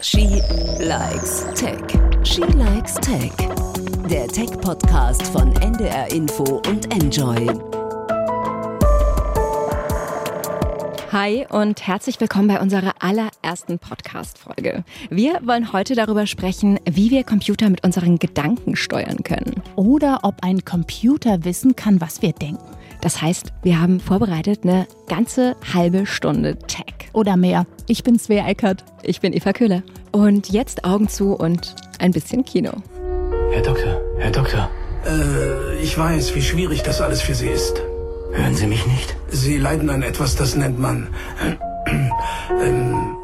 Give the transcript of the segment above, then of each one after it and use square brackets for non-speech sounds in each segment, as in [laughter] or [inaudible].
She likes Tech. She likes Tech. Der Tech-Podcast von NDR Info und Enjoy. Hi und herzlich willkommen bei unserer allerersten Podcast-Folge. Wir wollen heute darüber sprechen, wie wir Computer mit unseren Gedanken steuern können. Oder ob ein Computer wissen kann, was wir denken. Das heißt, wir haben vorbereitet eine ganze halbe Stunde Tech. Oder mehr. Ich bin Svea Eckert. Ich bin Eva Köhler. Und jetzt Augen zu und ein bisschen Kino. Herr Doktor, Herr Doktor, Äh, ich weiß, wie schwierig das alles für Sie ist. hören Sie mich nicht? Sie leiden an etwas, das nennt man ähm,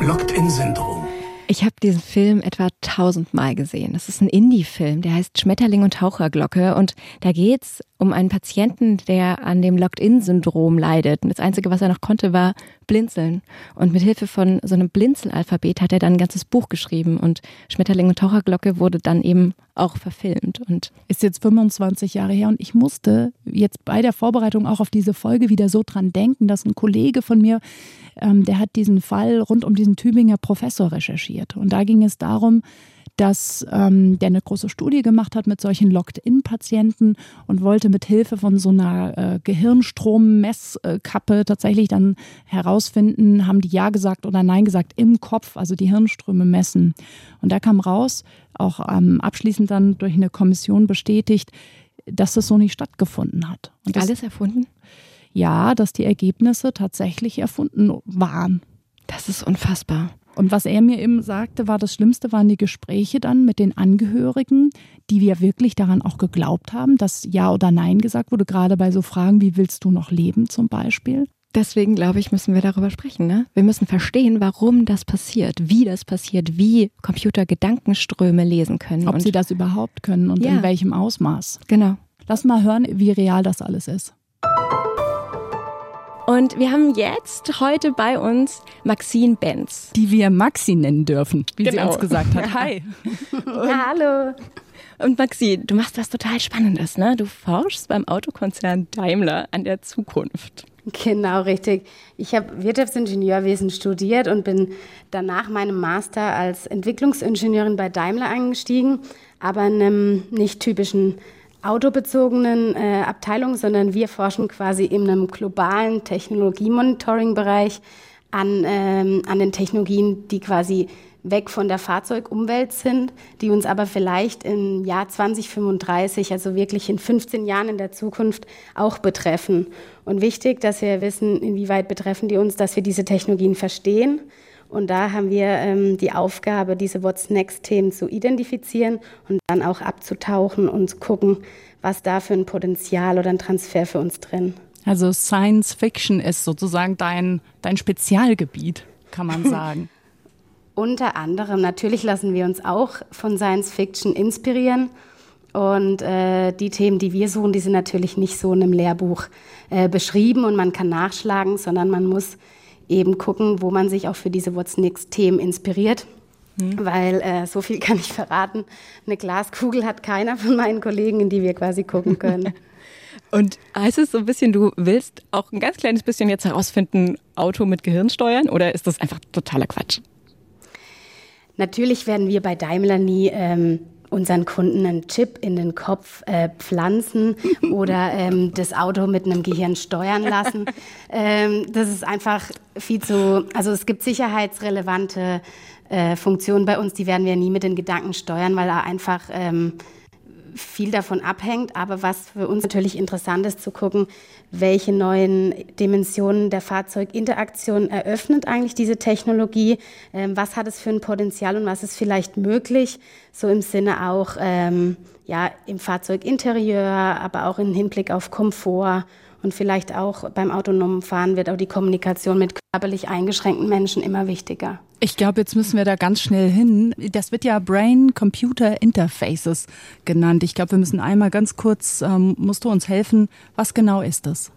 Locked-in-Syndrom. Ich habe diesen Film etwa tausendmal gesehen. Das ist ein Indie-Film, der heißt Schmetterling und Taucherglocke. Und da geht's um einen Patienten, der an dem Locked-in-Syndrom leidet. Und das Einzige, was er noch konnte, war blinzeln. Und mit Hilfe von so einem Blinzelalphabet hat er dann ein ganzes Buch geschrieben. Und Schmetterling und Taucherglocke wurde dann eben auch verfilmt. Und Ist jetzt 25 Jahre her und ich musste jetzt bei der Vorbereitung auch auf diese Folge wieder so dran denken, dass ein Kollege von mir, ähm, der hat diesen Fall rund um diesen Tübinger Professor recherchiert. Und da ging es darum, dass ähm, der eine große Studie gemacht hat mit solchen Locked-in-Patienten und wollte mit Hilfe von so einer äh, Gehirnstrommesskappe tatsächlich dann herausfinden, haben die Ja gesagt oder Nein gesagt im Kopf, also die Hirnströme messen. Und da kam raus, auch ähm, abschließend dann durch eine Kommission bestätigt, dass das so nicht stattgefunden hat. Und das, alles erfunden? ja, dass die Ergebnisse tatsächlich erfunden waren. Das ist unfassbar. Und was er mir eben sagte, war das Schlimmste waren die Gespräche dann mit den Angehörigen, die wir wirklich daran auch geglaubt haben, dass Ja oder Nein gesagt wurde, gerade bei so Fragen, wie willst du noch leben zum Beispiel. Deswegen glaube ich, müssen wir darüber sprechen. Ne? Wir müssen verstehen, warum das passiert, wie das passiert, wie Computer Gedankenströme lesen können. Ob sie das überhaupt können und Ja. in welchem Ausmaß. genau. Lass mal hören, wie real das alles ist. Und wir haben jetzt heute bei uns Maxine Benz. Die wir Maxi nennen dürfen, wie sie Genau. uns gesagt hat. Hi. Ja, hallo. Und Maxine, du machst was total Spannendes, ne? Du forschst beim Autokonzern Daimler an der Zukunft. Genau, richtig. Ich habe Wirtschaftsingenieurwesen studiert und bin danach meinem Master als Entwicklungsingenieurin bei Daimler eingestiegen, aber in einem nicht typischen autobezogenen äh, Abteilung, sondern wir forschen quasi in einem globalen Technologiemonitoring-Bereich an, ähm, an den Technologien, die quasi weg von der Fahrzeugumwelt sind, die uns aber vielleicht im Jahr 2035, also wirklich in 15 Jahren in der Zukunft auch betreffen. Und wichtig, dass wir wissen, inwieweit betreffen die uns, dass wir diese Technologien verstehen. Und da haben wir ähm, die Aufgabe, diese What's Next-Themen zu identifizieren und dann auch abzutauchen und zu gucken, was da für ein Potenzial oder ein Transfer für uns drin. Also Science Fiction ist sozusagen dein, dein Spezialgebiet, kann man [laughs] sagen. Unter anderem, natürlich lassen wir uns auch von Science Fiction inspirieren. Und äh, die Themen, die wir suchen, die sind natürlich nicht so in einem Lehrbuch äh, beschrieben und man kann nachschlagen, sondern man muss eben gucken, wo man sich auch für diese What's Next-Themen inspiriert. Weil äh, so viel kann ich verraten. Eine Glaskugel hat keiner von meinen Kollegen, in die wir quasi gucken können. [laughs] Und heißt es so ein bisschen, du willst auch ein ganz kleines bisschen jetzt herausfinden, Auto mit Gehirn steuern oder ist das einfach totaler Quatsch? Natürlich werden wir bei Daimler nie ähm, unseren Kunden einen Chip in den Kopf äh, pflanzen oder ähm, das Auto mit einem Gehirn steuern lassen. [laughs] ähm, das ist einfach viel zu, also es gibt sicherheitsrelevante äh, Funktionen bei uns, die werden wir nie mit den Gedanken steuern, weil da einfach ähm, viel davon abhängt. Aber was für uns natürlich interessant ist, zu gucken, welche neuen Dimensionen der Fahrzeuginteraktion eröffnet eigentlich diese Technologie, ähm, was hat es für ein Potenzial und was ist vielleicht möglich, so im Sinne auch ähm, ja, im Fahrzeuginterieur, aber auch im Hinblick auf Komfort und vielleicht auch beim autonomen Fahren wird auch die Kommunikation mit körperlich eingeschränkten Menschen immer wichtiger. Ich glaube, jetzt müssen wir da ganz schnell hin. Das wird ja Brain-Computer Interfaces genannt. Ich glaube, wir müssen einmal ganz kurz, ähm, musst du uns helfen, was genau ist das?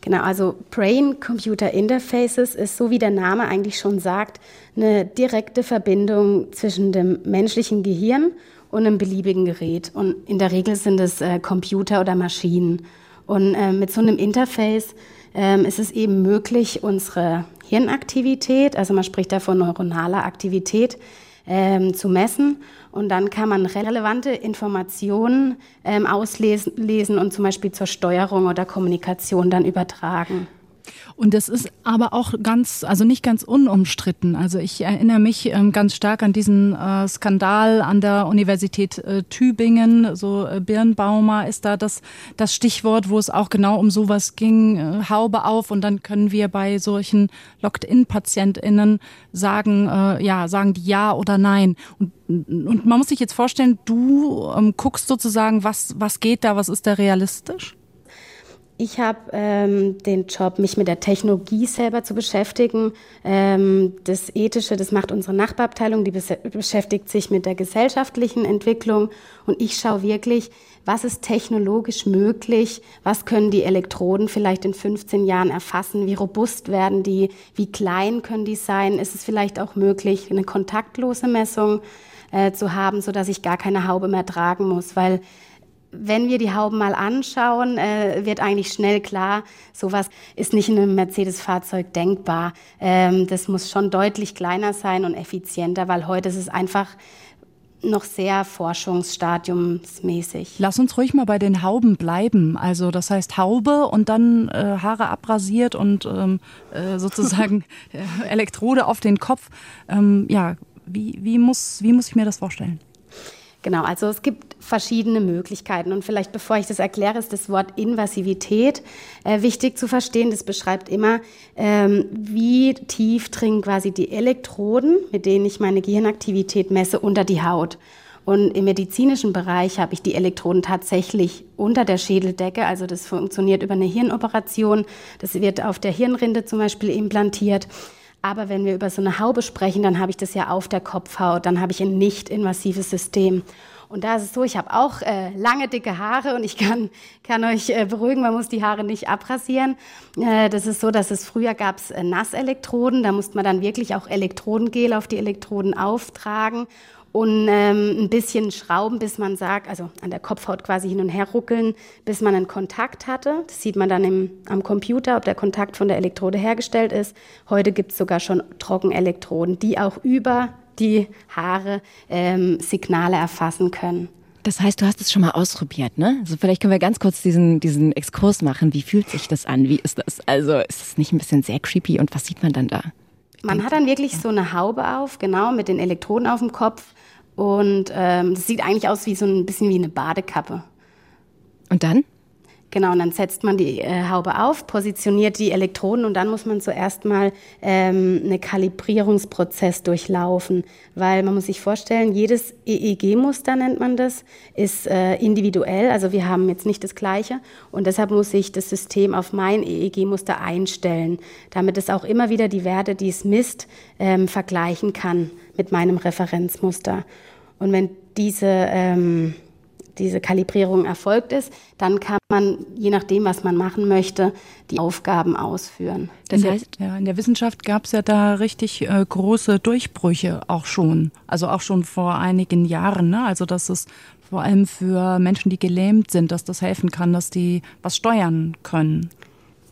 Genau, also Brain-Computer Interfaces ist, so wie der Name eigentlich schon sagt, eine direkte Verbindung zwischen dem menschlichen Gehirn und einem beliebigen Gerät. Und in der Regel sind es äh, Computer oder Maschinen. Und äh, mit so einem Interface ähm, ist es eben möglich, unsere Hirnaktivität, also man spricht da von neuronaler Aktivität, ähm, zu messen. Und dann kann man relevante Informationen ähm, auslesen und zum Beispiel zur Steuerung oder Kommunikation dann übertragen. Und das ist aber auch ganz, also nicht ganz unumstritten. Also ich erinnere mich ähm, ganz stark an diesen äh, Skandal an der Universität äh, Tübingen. So äh, Birnbaumer ist da das, das Stichwort, wo es auch genau um sowas ging. Äh, Haube auf und dann können wir bei solchen Locked-in-PatientInnen sagen, äh, ja, sagen die ja oder nein. Und und man muss sich jetzt vorstellen, du ähm, guckst sozusagen, was, was geht da, was ist da realistisch? Ich habe ähm, den Job, mich mit der Technologie selber zu beschäftigen. Ähm, das Ethische, das macht unsere Nachbarabteilung, die beschäftigt sich mit der gesellschaftlichen Entwicklung. Und ich schaue wirklich, was ist technologisch möglich, was können die Elektroden vielleicht in 15 Jahren erfassen, wie robust werden die, wie klein können die sein, ist es vielleicht auch möglich, eine kontaktlose Messung äh, zu haben, so dass ich gar keine Haube mehr tragen muss, weil wenn wir die Hauben mal anschauen, äh, wird eigentlich schnell klar, sowas ist nicht in einem Mercedes-Fahrzeug denkbar. Ähm, das muss schon deutlich kleiner sein und effizienter, weil heute ist es einfach noch sehr forschungsstadiumsmäßig. Lass uns ruhig mal bei den Hauben bleiben. Also das heißt Haube und dann äh, Haare abrasiert und ähm, äh, sozusagen [laughs] Elektrode auf den Kopf. Ähm, ja, wie, wie, muss, wie muss ich mir das vorstellen? Genau, also es gibt verschiedene Möglichkeiten. Und vielleicht bevor ich das erkläre, ist das Wort Invasivität äh, wichtig zu verstehen. Das beschreibt immer, ähm, wie tief dringen quasi die Elektroden, mit denen ich meine Gehirnaktivität messe, unter die Haut. Und im medizinischen Bereich habe ich die Elektroden tatsächlich unter der Schädeldecke. Also das funktioniert über eine Hirnoperation. Das wird auf der Hirnrinde zum Beispiel implantiert. Aber wenn wir über so eine Haube sprechen, dann habe ich das ja auf der Kopfhaut, dann habe ich ein nicht invasives System. Und da ist es so, ich habe auch äh, lange, dicke Haare und ich kann, kann euch äh, beruhigen, man muss die Haare nicht abrasieren. Äh, das ist so, dass es früher gab es äh, Nasselektroden, da musste man dann wirklich auch Elektrodengel auf die Elektroden auftragen und ähm, ein bisschen schrauben, bis man sagt, also an der Kopfhaut quasi hin und her ruckeln, bis man einen Kontakt hatte. Das sieht man dann im, am Computer, ob der Kontakt von der Elektrode hergestellt ist. Heute gibt es sogar schon Trockenelektroden, die auch über die Haare ähm, Signale erfassen können. Das heißt, du hast es schon mal ausprobiert, ne? Also vielleicht können wir ganz kurz diesen, diesen Exkurs machen. Wie fühlt sich das an? Wie ist das? Also ist das nicht ein bisschen sehr creepy und was sieht man dann da? Man hat dann wirklich so eine Haube auf, genau, mit den Elektroden auf dem Kopf. Und ähm, das sieht eigentlich aus wie so ein bisschen wie eine Badekappe. Und dann? Genau, und dann setzt man die äh, Haube auf, positioniert die Elektroden und dann muss man zuerst mal ähm, einen Kalibrierungsprozess durchlaufen, weil man muss sich vorstellen, jedes EEG-Muster nennt man das, ist äh, individuell, also wir haben jetzt nicht das gleiche. Und deshalb muss ich das System auf mein EEG-Muster einstellen, damit es auch immer wieder die Werte, die es misst, ähm, vergleichen kann mit meinem Referenzmuster. Und wenn diese ähm, diese Kalibrierung erfolgt ist, dann kann man, je nachdem, was man machen möchte, die Aufgaben ausführen. Das heißt, ja, in der Wissenschaft gab es ja da richtig äh, große Durchbrüche auch schon, also auch schon vor einigen Jahren. Ne? Also dass es vor allem für Menschen, die gelähmt sind, dass das helfen kann, dass die was steuern können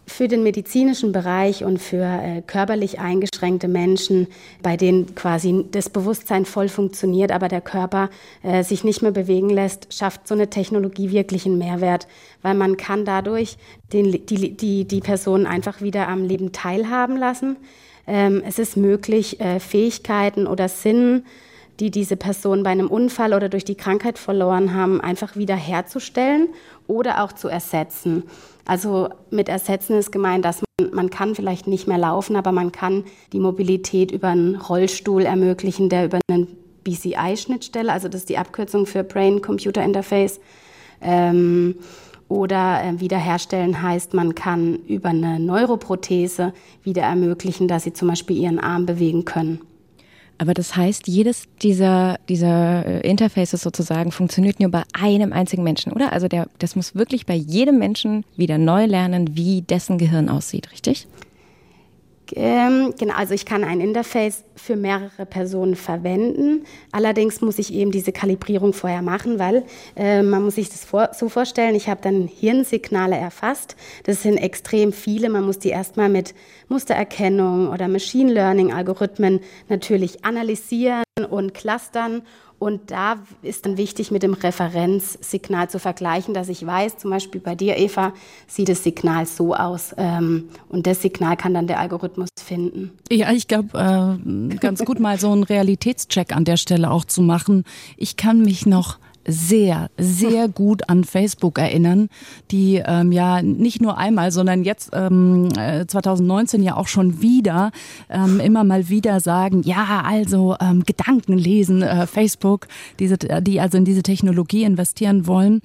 für den medizinischen Bereich und für äh, körperlich eingeschränkte Menschen, bei denen quasi das Bewusstsein voll funktioniert, aber der Körper äh, sich nicht mehr bewegen lässt, schafft so eine Technologie wirklich einen Mehrwert, weil man kann dadurch den, die, die, die Person einfach wieder am Leben teilhaben lassen. Ähm, es ist möglich, äh, Fähigkeiten oder Sinn, die diese Person bei einem Unfall oder durch die Krankheit verloren haben, einfach wieder herzustellen oder auch zu ersetzen. Also mit ersetzen ist gemeint, dass man, man kann vielleicht nicht mehr laufen, aber man kann die Mobilität über einen Rollstuhl ermöglichen, der über einen BCI-Schnittstelle, also das ist die Abkürzung für Brain Computer Interface, ähm, oder äh, wiederherstellen heißt, man kann über eine Neuroprothese wieder ermöglichen, dass sie zum Beispiel ihren Arm bewegen können. Aber das heißt, jedes dieser, dieser äh, Interfaces sozusagen funktioniert nur bei einem einzigen Menschen, oder? Also der, das muss wirklich bei jedem Menschen wieder neu lernen, wie dessen Gehirn aussieht, richtig? Ähm, genau, also ich kann ein Interface für mehrere Personen verwenden. Allerdings muss ich eben diese Kalibrierung vorher machen, weil äh, man muss sich das vor, so vorstellen, ich habe dann Hirnsignale erfasst. Das sind extrem viele. Man muss die erstmal mit Mustererkennung oder Machine Learning Algorithmen natürlich analysieren und clustern und da ist dann wichtig, mit dem Referenzsignal zu vergleichen, dass ich weiß, zum Beispiel bei dir, Eva, sieht das Signal so aus. Ähm, und das Signal kann dann der Algorithmus finden. Ja, ich glaube, äh, ganz gut mal so einen Realitätscheck an der Stelle auch zu machen. Ich kann mich noch sehr, sehr gut an Facebook erinnern, die ähm, ja nicht nur einmal, sondern jetzt ähm, 2019 äh, ja auch schon wieder ähm, immer mal wieder sagen, ja, also ähm, Gedanken lesen, äh, Facebook, diese, die also in diese Technologie investieren wollen.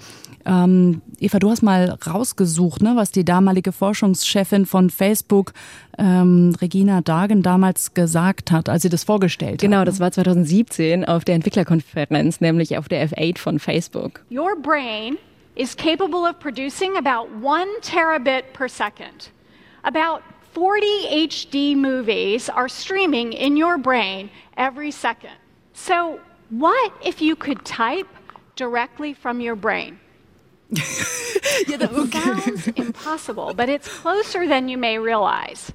Ähm, Eva, du hast mal rausgesucht, ne, was die damalige Forschungschefin von Facebook, ähm, Regina Dagen, damals gesagt hat, als sie das vorgestellt genau, hat. Genau, das war 2017 auf der Entwicklerkonferenz, nämlich auf der F8 von Facebook. Your brain is capable of producing about one terabit per second. About 40 HD movies are streaming in your brain every second. So, what if you could type directly from your brain? [laughs] yeah, that sounds impossible, but it's closer than you may realize.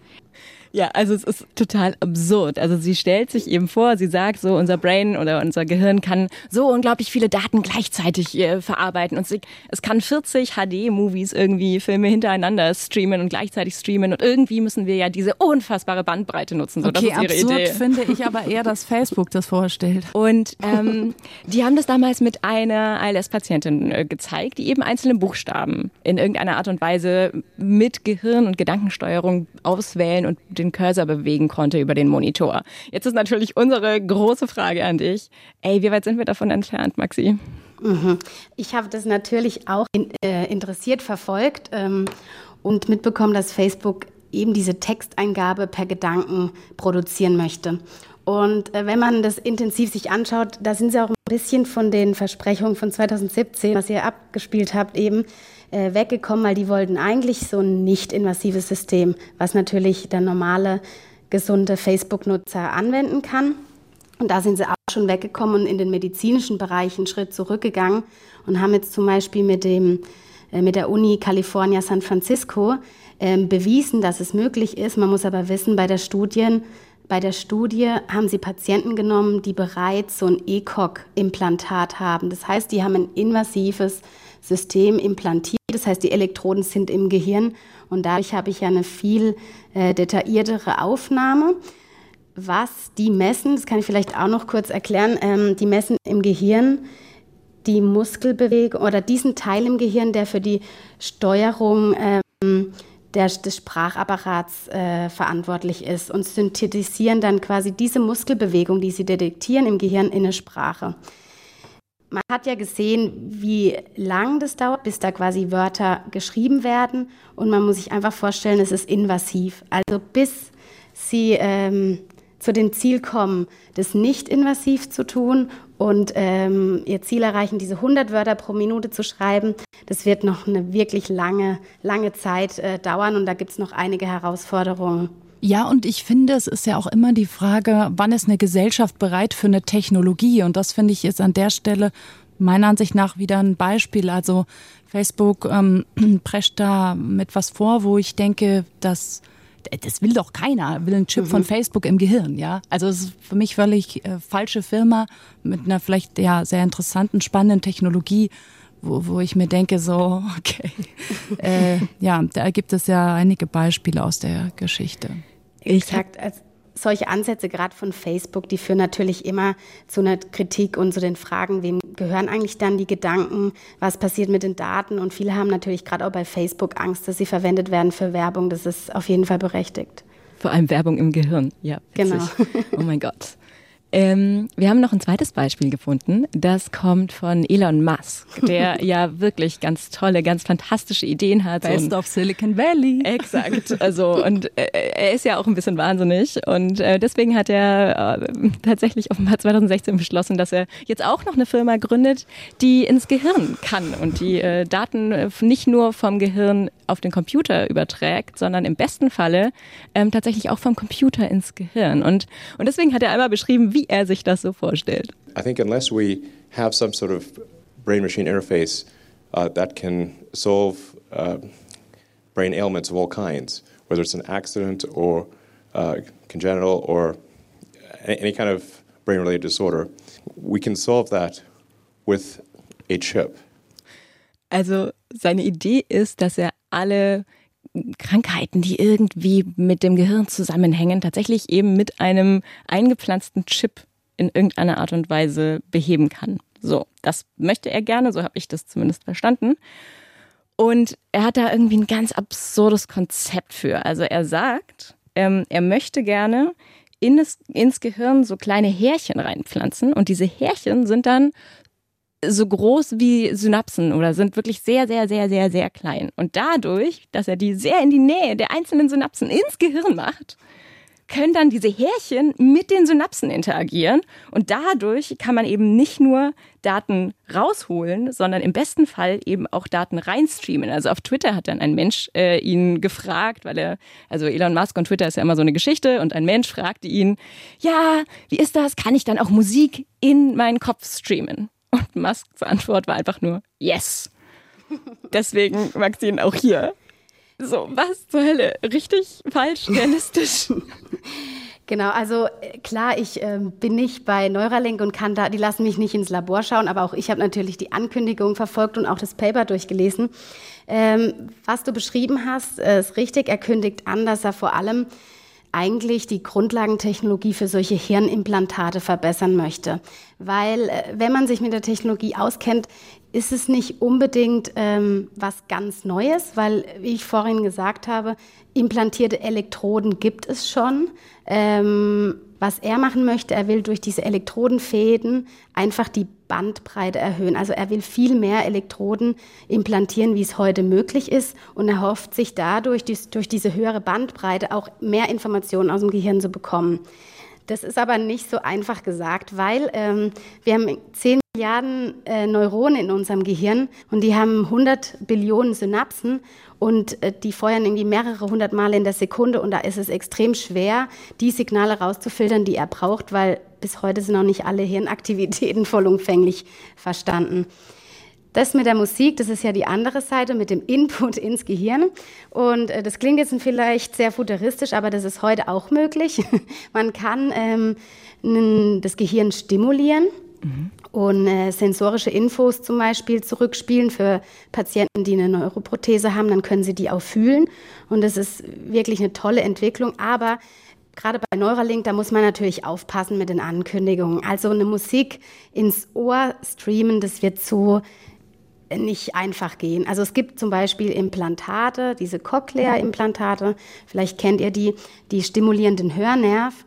Ja, also es ist total absurd. Also sie stellt sich eben vor, sie sagt so, unser Brain oder unser Gehirn kann so unglaublich viele Daten gleichzeitig äh, verarbeiten und sie, es kann 40 HD-Movies irgendwie Filme hintereinander streamen und gleichzeitig streamen und irgendwie müssen wir ja diese unfassbare Bandbreite nutzen. So, okay, das ist ihre absurd Idee. finde ich aber eher, dass Facebook das vorstellt. Und [laughs] ähm, die haben das damals mit einer ALS-Patientin äh, gezeigt, die eben einzelne Buchstaben in irgendeiner Art und Weise mit Gehirn und Gedankensteuerung auswählen und den den Cursor bewegen konnte über den Monitor. Jetzt ist natürlich unsere große Frage an dich. Ey, wie weit sind wir davon entfernt, Maxi? Mhm. Ich habe das natürlich auch in, äh, interessiert verfolgt ähm, und mitbekommen, dass Facebook eben diese Texteingabe per Gedanken produzieren möchte. Und äh, wenn man das intensiv sich anschaut, da sind sie auch ein bisschen von den Versprechungen von 2017, was ihr abgespielt habt, eben äh, weggekommen, weil die wollten eigentlich so ein nicht invasives System, was natürlich der normale, gesunde Facebook-Nutzer anwenden kann. Und da sind sie auch schon weggekommen und in den medizinischen Bereich einen Schritt zurückgegangen und haben jetzt zum Beispiel mit, dem, äh, mit der Uni California San Francisco äh, bewiesen, dass es möglich ist. Man muss aber wissen, bei der Studien, bei der Studie haben sie Patienten genommen, die bereits so ein ECOG-Implantat haben. Das heißt, die haben ein invasives System implantiert. Das heißt, die Elektroden sind im Gehirn und dadurch habe ich ja eine viel äh, detailliertere Aufnahme. Was die messen, das kann ich vielleicht auch noch kurz erklären, ähm, die messen im Gehirn die Muskelbewegung oder diesen Teil im Gehirn, der für die Steuerung ähm, der, des Sprachapparats äh, verantwortlich ist und synthetisieren dann quasi diese Muskelbewegung, die sie detektieren im Gehirn in eine Sprache. Man hat ja gesehen, wie lang das dauert, bis da quasi Wörter geschrieben werden. Und man muss sich einfach vorstellen, es ist invasiv. Also bis sie ähm, zu dem Ziel kommen, das nicht invasiv zu tun und ähm, ihr Ziel erreichen, diese 100 Wörter pro Minute zu schreiben, das wird noch eine wirklich lange, lange Zeit äh, dauern und da gibt es noch einige Herausforderungen. Ja, und ich finde, es ist ja auch immer die Frage, wann ist eine Gesellschaft bereit für eine Technologie? Und das finde ich ist an der Stelle meiner Ansicht nach wieder ein Beispiel. Also Facebook ähm, [clears throat] prescht da mit was vor, wo ich denke, dass das will doch keiner, will einen Chip mhm. von Facebook im Gehirn, ja. Also es ist für mich völlig äh, falsche Firma mit einer vielleicht ja sehr interessanten, spannenden Technologie, wo, wo ich mir denke, so, [laughs] okay. äh, ja, da gibt es ja einige Beispiele aus der Geschichte. Exakt. Also solche Ansätze gerade von Facebook, die führen natürlich immer zu einer Kritik und zu den Fragen, wem gehören eigentlich dann die Gedanken, was passiert mit den Daten und viele haben natürlich gerade auch bei Facebook Angst, dass sie verwendet werden für Werbung. Das ist auf jeden Fall berechtigt. Vor allem Werbung im Gehirn, ja. Witzig. Genau. [laughs] oh mein Gott. Ähm, wir haben noch ein zweites Beispiel gefunden. Das kommt von Elon Musk, der [laughs] ja wirklich ganz tolle, ganz fantastische Ideen hat. Best of Silicon Valley. Exakt. Also und äh, er ist ja auch ein bisschen wahnsinnig und äh, deswegen hat er äh, tatsächlich offenbar 2016 beschlossen, dass er jetzt auch noch eine Firma gründet, die ins Gehirn kann und die äh, Daten äh, nicht nur vom Gehirn auf den Computer überträgt, sondern im besten Falle ähm, tatsächlich auch vom Computer ins Gehirn. Und, und deswegen hat er einmal beschrieben, wie er sich das so vorstellt. I think unless we have some sort of brain-machine interface uh, that can solve uh, brain ailments of all kinds, whether it's an accident or uh, congenital or any kind of brain-related disorder, we can solve that with a chip. Also seine Idee ist, dass er alle Krankheiten, die irgendwie mit dem Gehirn zusammenhängen, tatsächlich eben mit einem eingepflanzten Chip in irgendeiner Art und Weise beheben kann. So, das möchte er gerne, so habe ich das zumindest verstanden. Und er hat da irgendwie ein ganz absurdes Konzept für. Also er sagt, ähm, er möchte gerne in das, ins Gehirn so kleine Härchen reinpflanzen und diese Härchen sind dann so groß wie Synapsen oder sind wirklich sehr, sehr, sehr, sehr, sehr klein. Und dadurch, dass er die sehr in die Nähe der einzelnen Synapsen ins Gehirn macht, können dann diese Härchen mit den Synapsen interagieren und dadurch kann man eben nicht nur Daten rausholen, sondern im besten Fall eben auch Daten reinstreamen. Also auf Twitter hat dann ein Mensch äh, ihn gefragt, weil er, also Elon Musk und Twitter ist ja immer so eine Geschichte und ein Mensch fragte ihn, ja, wie ist das? Kann ich dann auch Musik in meinen Kopf streamen? Und Musks Antwort war einfach nur Yes. Deswegen Maxine auch hier. So, was zur Hölle? Richtig, falsch, [laughs] realistisch? Genau, also äh, klar, ich äh, bin nicht bei Neuralink und kann da, die lassen mich nicht ins Labor schauen, aber auch ich habe natürlich die Ankündigung verfolgt und auch das Paper durchgelesen. Ähm, was du beschrieben hast, äh, ist richtig. Er kündigt an, dass er vor allem eigentlich die Grundlagentechnologie für solche Hirnimplantate verbessern möchte. Weil äh, wenn man sich mit der Technologie auskennt, ist es nicht unbedingt ähm, was ganz Neues, weil, wie ich vorhin gesagt habe, implantierte Elektroden gibt es schon. Ähm, was er machen möchte, er will durch diese Elektrodenfäden einfach die Bandbreite erhöhen. Also er will viel mehr Elektroden implantieren, wie es heute möglich ist. Und er hofft sich dadurch, durch diese höhere Bandbreite, auch mehr Informationen aus dem Gehirn zu bekommen. Das ist aber nicht so einfach gesagt, weil ähm, wir haben 10 Milliarden äh, Neuronen in unserem Gehirn und die haben 100 Billionen Synapsen und äh, die feuern irgendwie mehrere hundert Male in der Sekunde und da ist es extrem schwer, die Signale rauszufiltern, die er braucht, weil bis heute sind noch nicht alle Hirnaktivitäten [laughs] vollumfänglich verstanden. Das mit der Musik, das ist ja die andere Seite mit dem Input [laughs] ins Gehirn. Und äh, das klingt jetzt vielleicht sehr futuristisch, aber das ist heute auch möglich. [laughs] Man kann ähm, das Gehirn stimulieren. Mhm. Und äh, sensorische Infos zum Beispiel zurückspielen für Patienten, die eine Neuroprothese haben, dann können sie die auch fühlen. Und das ist wirklich eine tolle Entwicklung. Aber gerade bei Neuralink, da muss man natürlich aufpassen mit den Ankündigungen. Also eine Musik ins Ohr streamen, das wird so nicht einfach gehen. Also es gibt zum Beispiel Implantate, diese Cochlea-Implantate, vielleicht kennt ihr die, die stimulieren den Hörnerv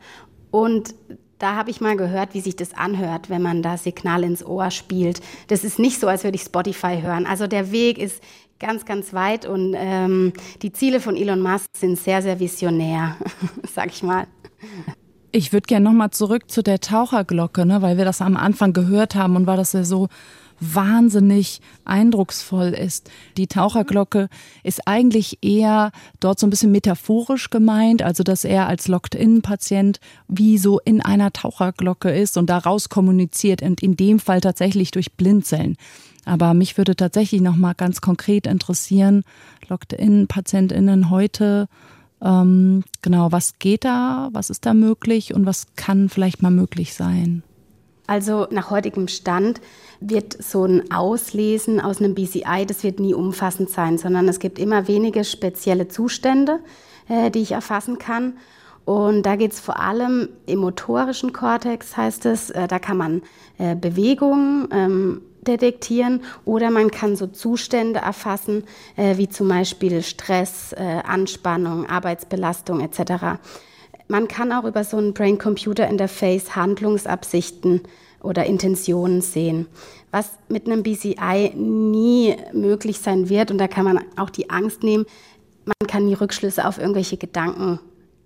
und da habe ich mal gehört, wie sich das anhört, wenn man da Signal ins Ohr spielt. Das ist nicht so, als würde ich Spotify hören. Also der Weg ist ganz, ganz weit und ähm, die Ziele von Elon Musk sind sehr, sehr visionär, [laughs] sag ich mal. Ich würde gerne nochmal zurück zu der Taucherglocke, ne, weil wir das am Anfang gehört haben und war das ja so wahnsinnig eindrucksvoll ist. Die Taucherglocke ist eigentlich eher dort so ein bisschen metaphorisch gemeint, also dass er als Locked-In-Patient wie so in einer Taucherglocke ist und daraus kommuniziert und in dem Fall tatsächlich durch Blinzeln. Aber mich würde tatsächlich noch mal ganz konkret interessieren, Locked-In-PatientInnen heute, ähm, genau, was geht da, was ist da möglich und was kann vielleicht mal möglich sein? Also nach heutigem Stand wird so ein Auslesen aus einem BCI, das wird nie umfassend sein, sondern es gibt immer wenige spezielle Zustände, äh, die ich erfassen kann. Und da geht es vor allem im motorischen Kortex, heißt es, äh, da kann man äh, Bewegungen ähm, detektieren oder man kann so Zustände erfassen, äh, wie zum Beispiel Stress, äh, Anspannung, Arbeitsbelastung etc. man kann auch über so ein Brain-Computer-Interface Handlungsabsichten oder Intentionen sehen. Was mit einem BCI nie möglich sein wird, und da kann man auch die Angst nehmen, man kann nie Rückschlüsse auf irgendwelche Gedanken,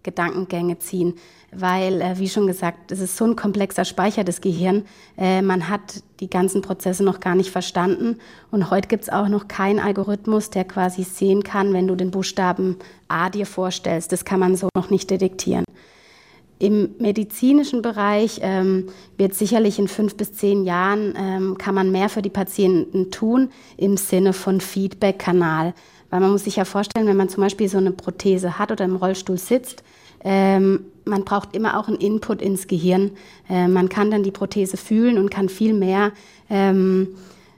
Gedankengänge ziehen, weil, äh, wie schon gesagt, es ist so ein komplexer Speicher des Gehirns. Äh, man hat die ganzen Prozesse noch gar nicht verstanden. Und heute gibt es auch noch keinen Algorithmus, der quasi sehen kann, wenn du den Buchstaben A dir vorstellst. Das kann man so noch nicht detektieren. Im medizinischen Bereich ähm, wird sicherlich in fünf bis zehn Jahren ähm, kann man mehr für die Patienten tun im Sinne von Feedback-Kanal. Weil man muss sich ja vorstellen, wenn man zum Beispiel so eine Prothese hat oder im Rollstuhl sitzt, ähm, man braucht immer auch einen Input ins Gehirn. Äh, man kann dann die Prothese fühlen und kann viel mehr ähm,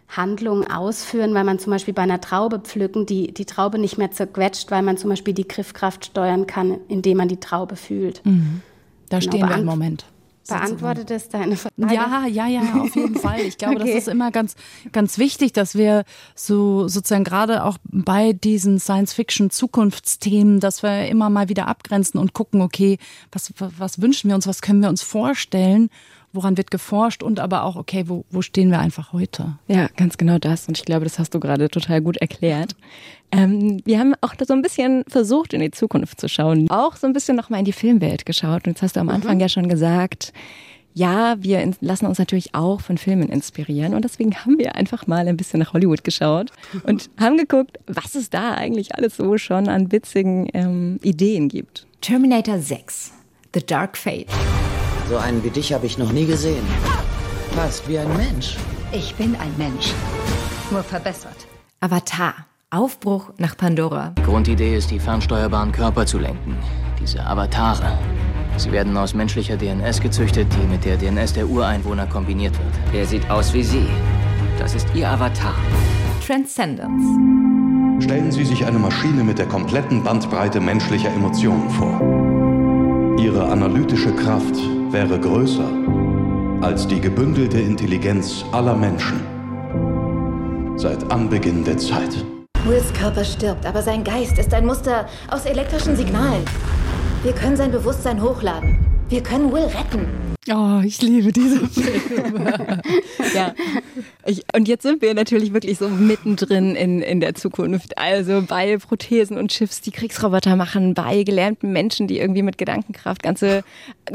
Handlungen ausführen, weil man zum Beispiel bei einer Traube pflücken die, die Traube nicht mehr zerquetscht, weil man zum Beispiel die Griffkraft steuern kann, indem man die Traube fühlt. Mhm. Da genau, stehen wir im Moment. Beantwortet es deine Frage? Ja, ja, ja, auf jeden Fall. Ich glaube, okay. das ist immer ganz, ganz wichtig, dass wir so sozusagen gerade auch bei diesen Science-Fiction-Zukunftsthemen, dass wir immer mal wieder abgrenzen und gucken, okay, was, was wünschen wir uns, was können wir uns vorstellen woran wird geforscht und aber auch, okay, wo, wo stehen wir einfach heute? Ja, ganz genau das. Und ich glaube, das hast du gerade total gut erklärt. Ähm, wir haben auch so ein bisschen versucht, in die Zukunft zu schauen. Auch so ein bisschen nochmal in die Filmwelt geschaut. Und jetzt hast du am Anfang mhm. ja schon gesagt, ja, wir lassen uns natürlich auch von Filmen inspirieren und deswegen haben wir einfach mal ein bisschen nach Hollywood geschaut [laughs] und haben geguckt, was es da eigentlich alles so schon an witzigen ähm, Ideen gibt. Terminator 6, The Dark Fate. So einen wie dich habe ich noch nie gesehen. Fast wie ein Mensch. Ich bin ein Mensch. Nur verbessert. Avatar. Aufbruch nach Pandora. Die Grundidee ist, die fernsteuerbaren Körper zu lenken. Diese Avatare. Sie werden aus menschlicher DNS gezüchtet, die mit der DNS der Ureinwohner kombiniert wird. Er sieht aus wie Sie. Das ist Ihr Avatar. Transcendence. Stellen Sie sich eine Maschine mit der kompletten Bandbreite menschlicher Emotionen vor. Ihre analytische Kraft wäre größer als die gebündelte Intelligenz aller Menschen seit Anbeginn der Zeit. Wills Körper stirbt, aber sein Geist ist ein Muster aus elektrischen Signalen. Wir können sein Bewusstsein hochladen. Wir können Will retten. Oh, ich liebe diese [laughs] Filme. ja. Ich, und jetzt sind wir natürlich wirklich so mittendrin in, in der Zukunft. Also bei Prothesen und Chips, die Kriegsroboter machen, bei gelähmten Menschen, die irgendwie mit Gedankenkraft ganze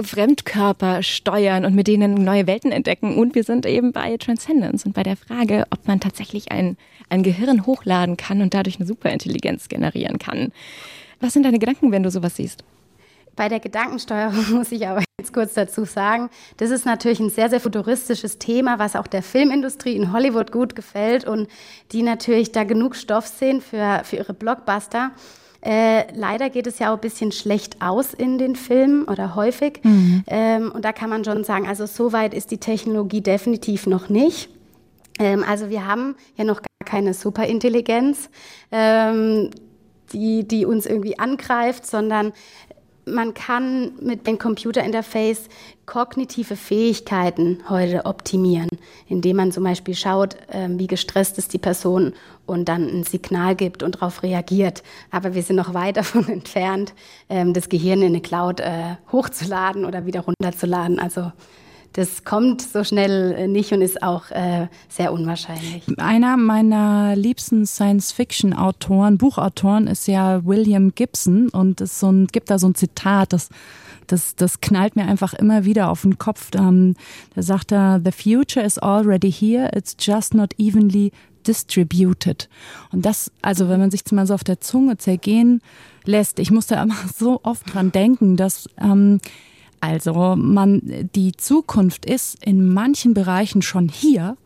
Fremdkörper steuern und mit denen neue Welten entdecken. Und wir sind eben bei Transcendence und bei der Frage, ob man tatsächlich ein, ein Gehirn hochladen kann und dadurch eine Superintelligenz generieren kann. Was sind deine Gedanken, wenn du sowas siehst? Bei der Gedankensteuerung [laughs] muss ich aber jetzt kurz dazu sagen, das ist natürlich ein sehr, sehr futuristisches Thema, was auch der Filmindustrie in Hollywood gut gefällt und die natürlich da genug Stoff sehen für, für ihre Blockbuster. Äh, leider geht es ja auch ein bisschen schlecht aus in den Filmen oder häufig. Mhm. Ähm, und da kann man schon sagen, also so weit ist die Technologie definitiv noch nicht. Ähm, also wir haben ja noch gar keine Superintelligenz. Ähm, die, die uns irgendwie angreift, sondern man kann mit dem Computerinterface kognitive Fähigkeiten heute optimieren, indem man zum Beispiel schaut, ähm, wie gestresst ist die Person und dann ein Signal gibt und darauf reagiert. Aber wir sind noch weit [laughs] davon entfernt, ähm, das Gehirn in eine Cloud äh, hochzuladen oder wieder runterzuladen. Also das kommt so schnell äh, nicht und ist auch äh, sehr unwahrscheinlich. Einer meiner liebsten Science-Fiction-Autoren, Buchautoren, ist ja William Gibson und es so gibt da so ein Zitat, das das, das knallt mir einfach immer wieder auf den Kopf. Ähm, da sagt er, The future is already here, it's just not evenly distributed. Und das, also wenn man sich mal so auf der Zunge zergehen lässt, ich muss da immer [laughs] so oft dran denken, dass ähm, also man, die Zukunft ist in manchen Bereichen schon hier,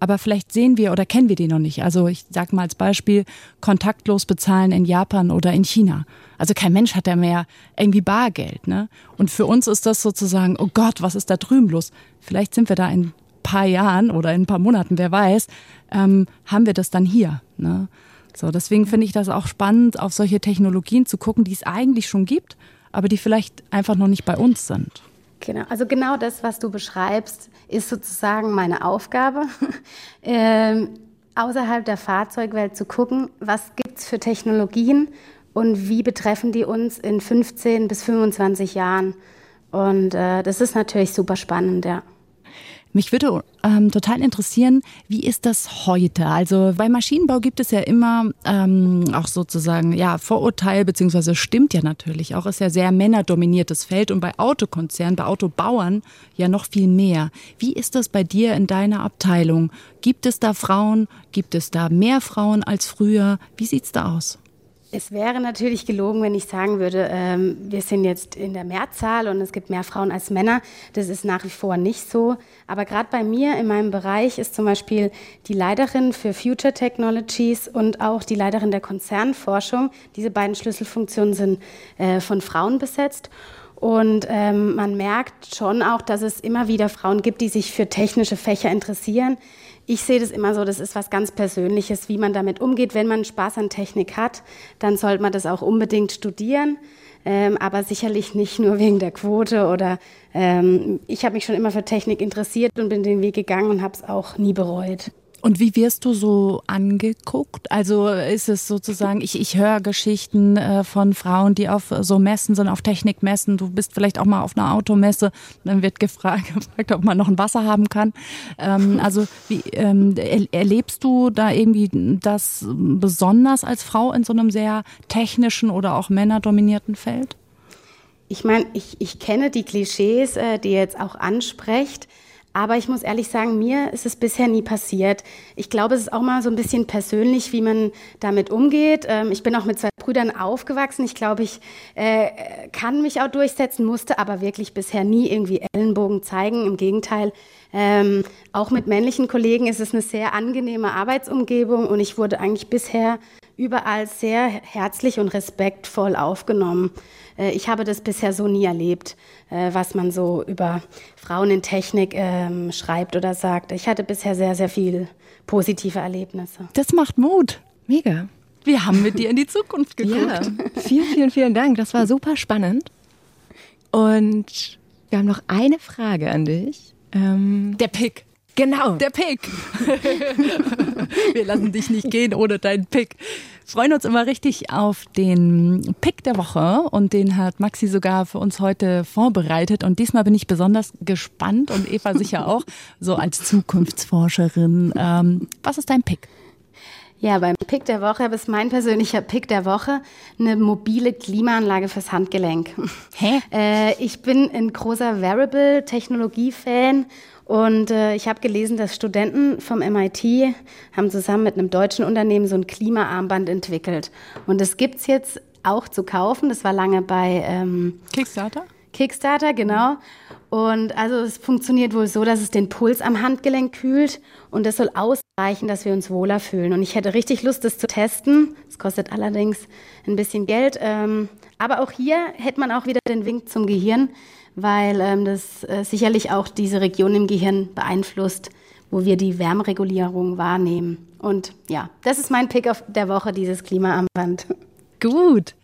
aber vielleicht sehen wir oder kennen wir die noch nicht. Also ich sage mal als Beispiel kontaktlos bezahlen in Japan oder in China. Also kein Mensch hat ja mehr irgendwie Bargeld. Ne? Und für uns ist das sozusagen, oh Gott, was ist da drüben los? Vielleicht sind wir da in ein paar Jahren oder in ein paar Monaten, wer weiß, ähm, haben wir das dann hier. Ne? So, deswegen finde ich das auch spannend, auf solche Technologien zu gucken, die es eigentlich schon gibt, aber die vielleicht einfach noch nicht bei uns sind. Genau, also genau das, was du beschreibst, ist sozusagen meine Aufgabe, [laughs] ähm, außerhalb der Fahrzeugwelt zu gucken, was gibt es für Technologien, und wie betreffen die uns in 15 bis 25 Jahren. Und äh, das ist natürlich super spannend, ja. Mich würde ähm, total interessieren, wie ist das heute? Also bei Maschinenbau gibt es ja immer ähm, auch sozusagen ja Vorurteil beziehungsweise stimmt ja natürlich auch ist ja sehr männerdominiertes Feld und bei Autokonzernen, bei Autobauern ja noch viel mehr. Wie ist das bei dir in deiner Abteilung? Gibt es da Frauen? Gibt es da mehr Frauen als früher? Wie sieht's da aus? Es wäre natürlich gelogen, wenn ich sagen würde, ähm, wir sind jetzt in der Mehrzahl und es gibt mehr Frauen als Männer. Das ist nach wie vor nicht so. Aber gerade bei mir in meinem Bereich ist zum Beispiel die Leiterin für Future Technologies und auch die Leiterin der Konzernforschung. Diese beiden Schlüsselfunktionen sind äh, von Frauen besetzt. Und ähm, man merkt schon auch, dass es immer wieder Frauen gibt, die sich für technische Fächer interessieren. Ich sehe das immer so, das ist was ganz Persönliches, wie man damit umgeht. Wenn man Spaß an Technik hat, dann sollte man das auch unbedingt studieren. Ähm, aber sicherlich nicht nur [laughs] wegen der Quote oder ähm, ich habe mich schon immer für Technik interessiert und bin den Weg gegangen und habe es auch nie bereut. Und wie wirst du so angeguckt? Also ist es sozusagen, ich, ich höre Geschichten äh, von Frauen, die auf so Messen sind, auf Technikmessen. Du bist vielleicht auch mal auf einer Automesse. Dann wird gefragt, [laughs] gefragt ob man noch ein Wasser haben kann. Ähm, also wie ähm, erlebst du da irgendwie das besonders als Frau in so einem sehr technischen oder auch männerdominierten Feld? Ich meine, ich, ich kenne die Klischees, äh, die ihr jetzt auch ansprecht. Aber ich muss ehrlich sagen, mir ist es bisher nie passiert. Ich glaube, es ist auch mal so ein bisschen persönlich, wie man damit umgeht. Ähm, ich bin auch mit zwei Brüdern aufgewachsen. Ich glaube, ich äh, kann mich auch durchsetzen, musste aber wirklich bisher nie irgendwie Ellenbogen zeigen. Im Gegenteil, ähm, auch mit männlichen Kollegen ist es eine sehr angenehme Arbeitsumgebung und ich wurde eigentlich bisher überall sehr herzlich und respektvoll aufgenommen. Äh, ich habe das bisher so nie erlebt, äh, was man so über Frauen in Technik ähm, schreibt oder sagt. Ich hatte bisher sehr, sehr viel positive Erlebnisse. Das macht Mut. Mega. Wir haben mit dir in die Zukunft geguckt. Ja. Vielen, vielen, vielen Dank. Das war super spannend. Und wir haben noch eine Frage an dich. Ähm, Der Pick. Genau. Der Pick. [laughs] Wir lassen dich nicht gehen ohne deinen Pick. Freuen uns immer richtig auf den Pick der Woche und den hat Maxi sogar für uns heute vorbereitet und diesmal bin ich besonders gespannt und Eva sicher auch, so als Zukunftsforscherin. Ähm, was ist dein Pick? Ja, beim Pick der Woche ist mein persönlicher Pick der Woche eine mobile Klimaanlage fürs Handgelenk. Hä? [laughs] Äh, ich bin ein großer Wearable-Technologie-Fan und äh, ich habe gelesen, dass Studenten vom MIT haben zusammen mit einem deutschen Unternehmen so ein Klimaarmband entwickelt. Und das gibt's jetzt auch zu kaufen. Das war lange bei ähm, Kickstarter. Kickstarter, genau. Und also es funktioniert wohl so, dass es den Puls am Handgelenk kühlt und das soll ausreichen, dass wir uns wohler fühlen. Und ich hätte richtig Lust, das zu testen. Es kostet allerdings ein bisschen Geld. Ähm, aber auch hier hätte man auch wieder den Wink zum Gehirn weil ähm, das äh, sicherlich auch diese Region im Gehirn beeinflusst, wo wir die Wärmeregulierung wahrnehmen. Und ja, das ist mein Pick der Woche, dieses Klimaarmband. Gut.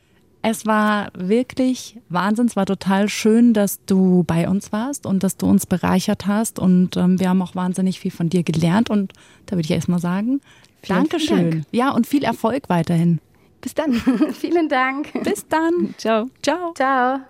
Es war wirklich Wahnsinn. Es war total schön, dass du bei uns warst und dass du uns bereichert hast. Und ähm, wir haben auch wahnsinnig viel von dir gelernt. Und da würde ich erstmal sagen, Vielen Dankeschön. Dank. Ja, und viel Erfolg weiterhin. Bis dann. [laughs] Vielen Dank. Bis dann. Ciao. Ciao. Ciao.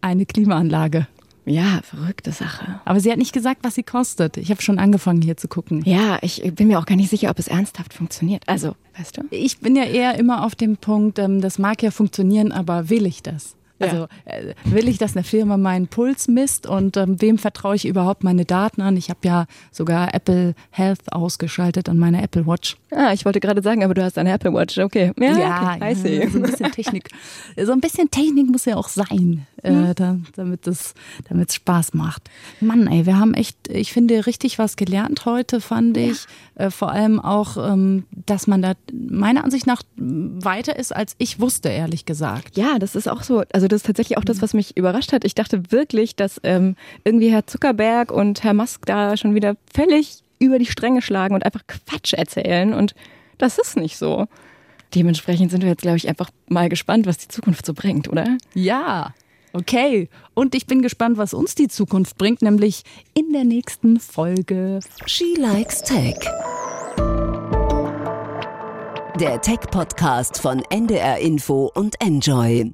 Eine Klimaanlage. Ja, verrückte Sache. Aber sie hat nicht gesagt, was sie kostet. Ich habe schon angefangen hier zu gucken. Ja, ich bin mir auch gar nicht sicher, ob es ernsthaft funktioniert. Also, weißt du? Ich bin ja eher immer auf dem Punkt, ähm, das mag ja funktionieren, aber will ich das? Also äh, will ich, dass eine Firma meinen Puls misst und ähm, wem vertraue ich überhaupt meine Daten an? Ich habe ja sogar Apple Health ausgeschaltet an meiner Apple Watch. Ah, ich wollte gerade sagen, aber du hast eine Apple Watch, okay. Ja, ja, okay. ja so ein bisschen [laughs] Technik. so ein bisschen Technik muss ja auch sein, äh, da, damit es damit es Spaß macht. Mann, ey, wir haben echt, ich finde, richtig was gelernt heute, fand ich. Äh, vor allem auch, ähm, dass man da meiner Ansicht nach weiter ist, als ich wusste, ehrlich gesagt. Ja, das ist auch so. Also das ist tatsächlich auch das, was mich überrascht hat. Ich dachte wirklich, dass ähm, irgendwie Herr Zuckerberg und Herr Musk da schon wieder völlig über die Stränge schlagen und einfach Quatsch erzählen. Und das ist nicht so. Dementsprechend sind wir jetzt, glaube ich, einfach mal gespannt, was die Zukunft so bringt, oder? Ja. Okay, und ich bin gespannt, was uns die Zukunft bringt, nämlich in der nächsten Folge. She Likes Tech. Der Tech-Podcast von NDR Info und Enjoy.